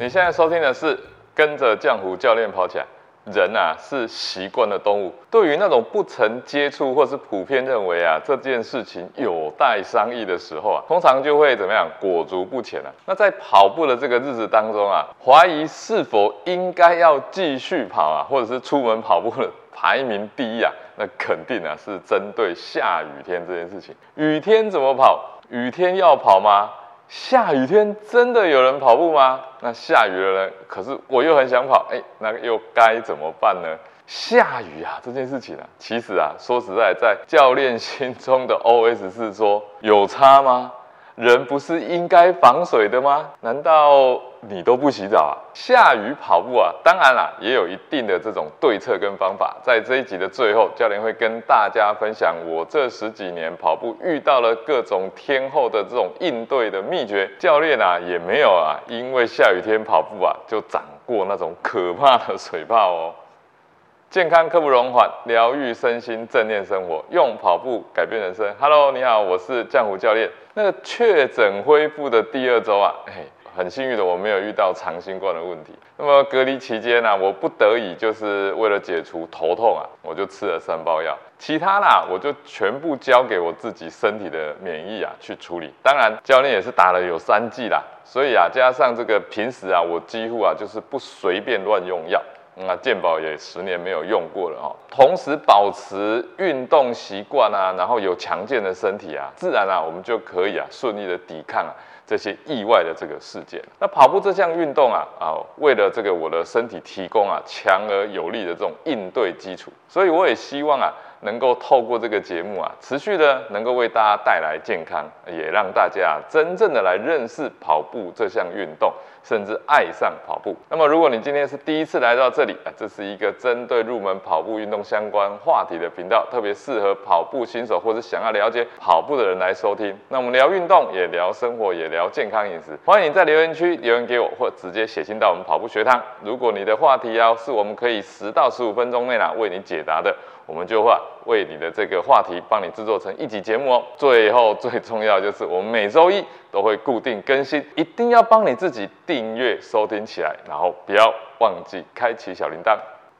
你现在收听的是跟着浆糊教练跑起来。人啊是习惯的动物，对于那种不曾接触或是普遍认为啊这件事情有待商议的时候啊，通常就会怎么样裹足不前啊。那在跑步的这个日子当中啊，怀疑是否应该要继续跑啊，或者是出门跑步的排名第一啊，那肯定啊是针对下雨天这件事情。雨天怎么跑？雨天要跑吗？下雨天真的有人跑步吗？那下雨了呢？可是我又很想跑，哎，那又该怎么办呢？下雨啊，这件事情啊，其实啊，说实在，在教练心中的 OS 是说，有差吗？人不是应该防水的吗？难道你都不洗澡啊？下雨跑步啊？当然啦，也有一定的这种对策跟方法。在这一集的最后，教练会跟大家分享我这十几年跑步遇到了各种天候的这种应对的秘诀。教练啊，也没有啊，因为下雨天跑步啊，就长过那种可怕的水泡哦。健康刻不容缓，疗愈身心，正念生活，用跑步改变人生。Hello，你好，我是江湖教练。那个确诊恢复的第二周啊，哎，很幸运的我没有遇到长新冠的问题。那么隔离期间呢，我不得已就是为了解除头痛啊，我就吃了三包药。其他啦，我就全部交给我自己身体的免疫啊去处理。当然，教练也是打了有三剂啦，所以啊，加上这个平时啊，我几乎啊就是不随便乱用药。那健保也十年没有用过了哦。同时保持运动习惯啊，然后有强健的身体啊，自然啊，我们就可以啊顺利的抵抗啊这些意外的这个事件。那跑步这项运动啊啊，为了这个我的身体提供啊强而有力的这种应对基础，所以我也希望啊能够透过这个节目啊，持续的能够为大家带来健康，也让大家真正的来认识跑步这项运动。甚至爱上跑步。那么，如果你今天是第一次来到这里啊，这是一个针对入门跑步运动相关话题的频道，特别适合跑步新手或者想要了解跑步的人来收听。那我们聊运动，也聊生活，也聊健康饮食。欢迎你在留言区留言给我，或直接写信到我们跑步学堂。如果你的话题啊，是我们可以十到十五分钟内呢为你解答的。我们就会为你的这个话题帮你制作成一集节目哦。最后最重要就是我们每周一都会固定更新，一定要帮你自己订阅收听起来，然后不要忘记开启小铃铛。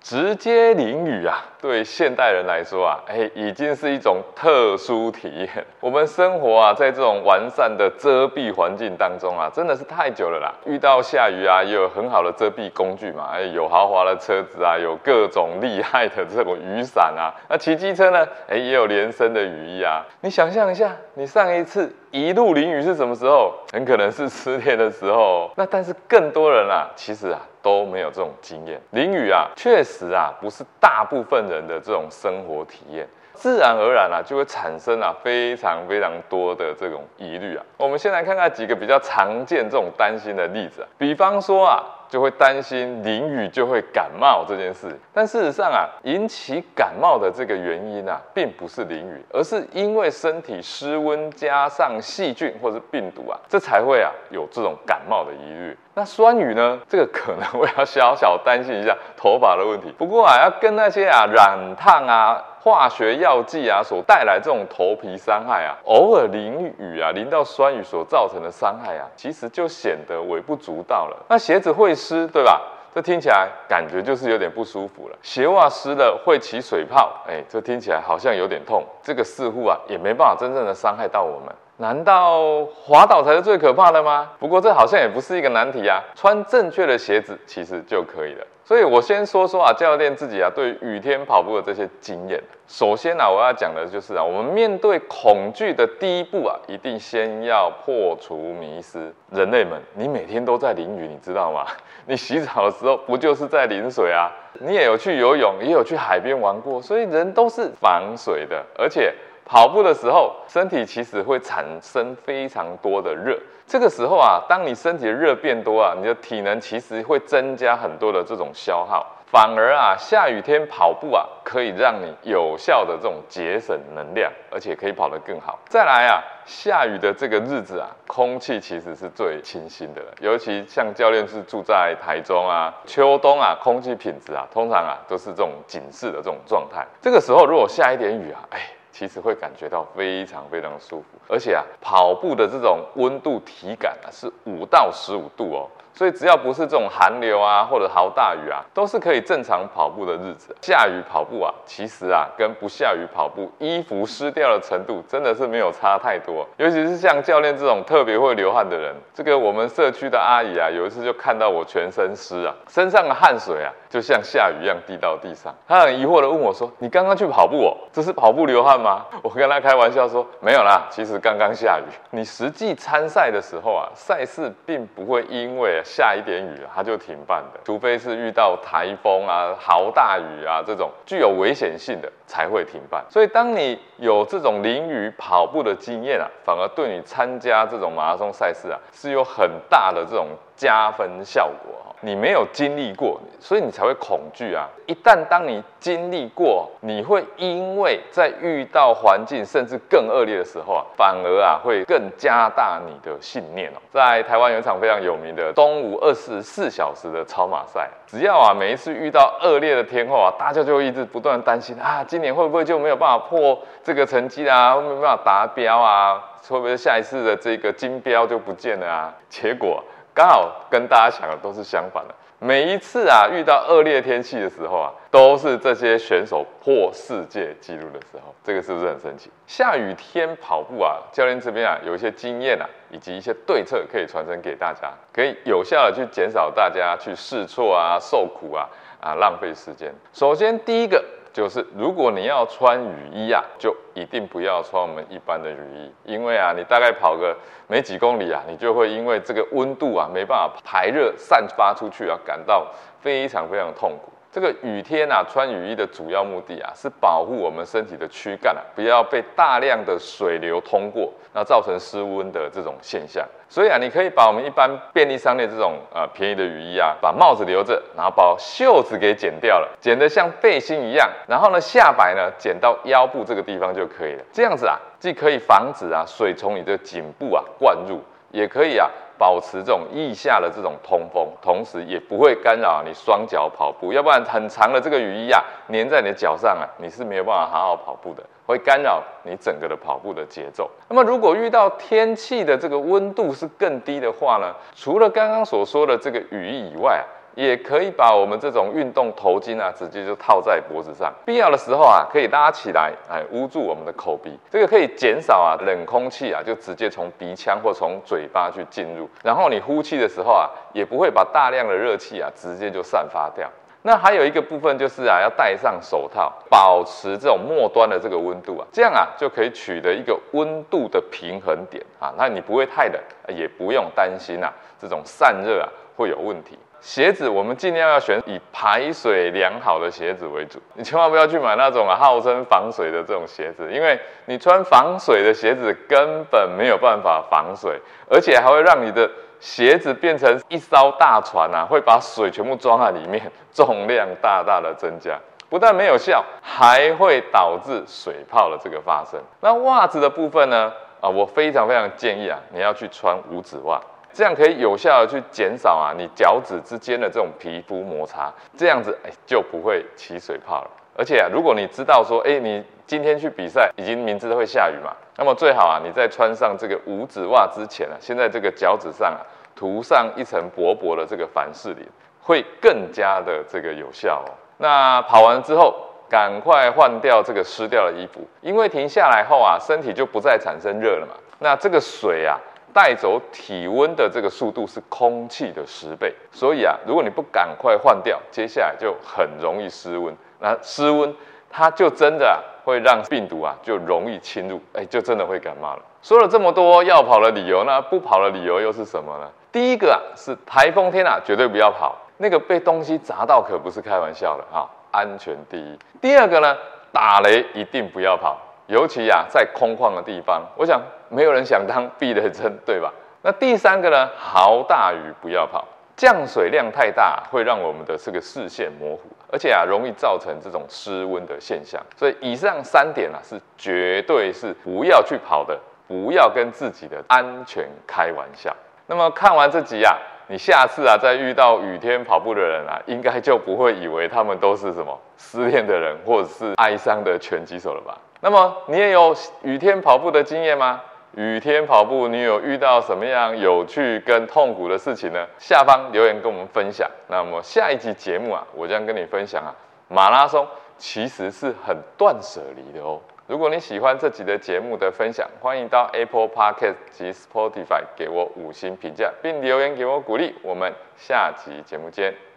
直接淋雨啊，对现代人来说啊，哎，已经是一种特殊体验。我们生活啊，在这种完善的遮蔽环境当中啊，真的是太久了啦。遇到下雨啊，也有很好的遮蔽工具嘛，哎，有豪华的车子啊，有各种厉害的这种雨伞啊。那骑机车呢，哎，也有连身的雨衣啊。你想象一下，你上一次一路淋雨是什么时候？很可能是失恋的时候。那但是更多人啊，其实啊。都没有这种经验，淋雨啊，确实啊，不是大部分人的这种生活体验，自然而然啊，就会产生啊非常非常多的这种疑虑啊。我们先来看看几个比较常见这种担心的例子啊，比方说啊。就会担心淋雨就会感冒这件事，但事实上啊，引起感冒的这个原因啊，并不是淋雨，而是因为身体失温加上细菌或者病毒啊，这才会啊有这种感冒的疑虑。那酸雨呢？这个可能我要小小担心一下头发的问题。不过啊，要跟那些啊染烫啊。化学药剂啊，所带来这种头皮伤害啊，偶尔淋雨啊，淋到酸雨所造成的伤害啊，其实就显得微不足道了。那鞋子会湿，对吧？这听起来感觉就是有点不舒服了。鞋袜湿了会起水泡，哎，这听起来好像有点痛。这个似乎啊，也没办法真正的伤害到我们。难道滑倒才是最可怕的吗？不过这好像也不是一个难题啊，穿正确的鞋子其实就可以了。所以我先说说啊，教练自己啊对雨天跑步的这些经验。首先呢，我要讲的就是啊，我们面对恐惧的第一步啊，一定先要破除迷思。人类们，你每天都在淋雨，你知道吗？你洗澡的时候不就是在淋水啊？你也有去游泳，也有去海边玩过，所以人都是防水的，而且。跑步的时候，身体其实会产生非常多的热。这个时候啊，当你身体的热变多啊，你的体能其实会增加很多的这种消耗。反而啊，下雨天跑步啊，可以让你有效的这种节省能量，而且可以跑得更好。再来啊，下雨的这个日子啊，空气其实是最清新的了。尤其像教练是住在台中啊，秋冬啊，空气品质啊，通常啊都是这种警示的这种状态。这个时候如果下一点雨啊，哎。其实会感觉到非常非常舒服，而且啊，跑步的这种温度体感啊是五到十五度哦，所以只要不是这种寒流啊或者豪大雨啊，都是可以正常跑步的日子。下雨跑步啊，其实啊跟不下雨跑步，衣服湿掉的程度真的是没有差太多。尤其是像教练这种特别会流汗的人，这个我们社区的阿姨啊，有一次就看到我全身湿啊，身上的汗水啊，就像下雨一样滴到地上。她很疑惑的问我说：“你刚刚去跑步哦，这是跑步流汗吗？”我跟她开玩笑说：“没有啦，其实刚刚下雨。你实际参赛的时候啊，赛事并不会因为下一点雨，它就停办的，除非是遇到台风啊、豪大雨啊这种具有危险性的才会停办。所以当你有这种淋雨跑步的经验啊，反而对你参加这种马拉松赛事啊，是有很大的这种加分效果。你没有经历过，所以你才会恐惧啊。一旦当你经历过，你会因为在遇到环境甚至更恶劣的时候啊，反而啊会更加大你的信念哦。在台湾有一场非常有名的东吴二十四小时的超马赛，只要啊每一次遇到恶劣的天候啊，大家就会一直不断担心啊，今年会不会就没有办法破这个成绩啊，会没有办法达标啊，会不会下一次的这个金标就不见了啊？结果。刚好跟大家想的都是相反的。每一次啊遇到恶劣天气的时候啊，都是这些选手破世界纪录的时候。这个是不是很神奇？下雨天跑步啊，教练这边啊有一些经验啊，以及一些对策可以传承给大家，可以有效的去减少大家去试错啊、受苦啊、啊浪费时间。首先第一个。就是如果你要穿雨衣啊，就一定不要穿我们一般的雨衣，因为啊，你大概跑个没几公里啊，你就会因为这个温度啊没办法排热散发出去啊，感到非常非常痛苦。这个雨天啊，穿雨衣的主要目的啊，是保护我们身体的躯干啊，不要被大量的水流通过，那造成失温的这种现象。所以啊，你可以把我们一般便利商店这种呃便宜的雨衣啊，把帽子留着，然后把袖子给剪掉了，剪得像背心一样，然后呢下摆呢剪到腰部这个地方就可以了。这样子啊，既可以防止啊水从你的颈部啊灌入，也可以啊。保持这种腋下的这种通风，同时也不会干扰你双脚跑步。要不然很长的这个雨衣啊，粘在你的脚上啊，你是没有办法好好跑步的，会干扰你整个的跑步的节奏。那么如果遇到天气的这个温度是更低的话呢，除了刚刚所说的这个雨衣以外，也可以把我们这种运动头巾啊，直接就套在脖子上，必要的时候啊，可以拉起来，哎，捂住我们的口鼻，这个可以减少啊冷空气啊，就直接从鼻腔或从嘴巴去进入，然后你呼气的时候啊，也不会把大量的热气啊直接就散发掉。那还有一个部分就是啊，要戴上手套，保持这种末端的这个温度啊，这样啊就可以取得一个温度的平衡点啊，那你不会太冷，也不用担心啊这种散热啊会有问题。鞋子我们尽量要选以排水良好的鞋子为主，你千万不要去买那种号称防水的这种鞋子，因为你穿防水的鞋子根本没有办法防水，而且还会让你的鞋子变成一艘大船啊，会把水全部装在里面，重量大大的增加，不但没有效，还会导致水泡的这个发生。那袜子的部分呢？啊，我非常非常建议啊，你要去穿五指袜。这样可以有效的去减少啊你脚趾之间的这种皮肤摩擦，这样子哎就不会起水泡了。而且啊，如果你知道说，哎，你今天去比赛已经明知道会下雨嘛，那么最好啊，你在穿上这个五指袜之前啊，先在这个脚趾上啊涂上一层薄薄的这个凡士林，会更加的这个有效哦。那跑完之后，赶快换掉这个湿掉的衣服，因为停下来后啊，身体就不再产生热了嘛。那这个水啊。带走体温的这个速度是空气的十倍，所以啊，如果你不赶快换掉，接下来就很容易失温。那失温，它就真的会让病毒啊就容易侵入，哎，就真的会感冒了。说了这么多要跑的理由，那不跑的理由又是什么呢？第一个啊是台风天啊，绝对不要跑，那个被东西砸到可不是开玩笑的啊，安全第一。第二个呢，打雷一定不要跑。尤其呀，在空旷的地方，我想没有人想当避雷针，对吧？那第三个呢？豪大雨不要跑，降水量太大会让我们的这个视线模糊，而且啊，容易造成这种失温的现象。所以以上三点啊，是绝对是不要去跑的，不要跟自己的安全开玩笑。那么看完这集啊，你下次啊，再遇到雨天跑步的人啊，应该就不会以为他们都是什么失恋的人，或者是哀伤的拳击手了吧？那么你也有雨天跑步的经验吗？雨天跑步，你有遇到什么样有趣跟痛苦的事情呢？下方留言跟我们分享。那么下一集节目啊，我将跟你分享啊，马拉松其实是很断舍离的哦。如果你喜欢这集的节目的分享，欢迎到 Apple Podcast 及 Spotify 给我五星评价，并留言给我鼓励。我们下集节目见。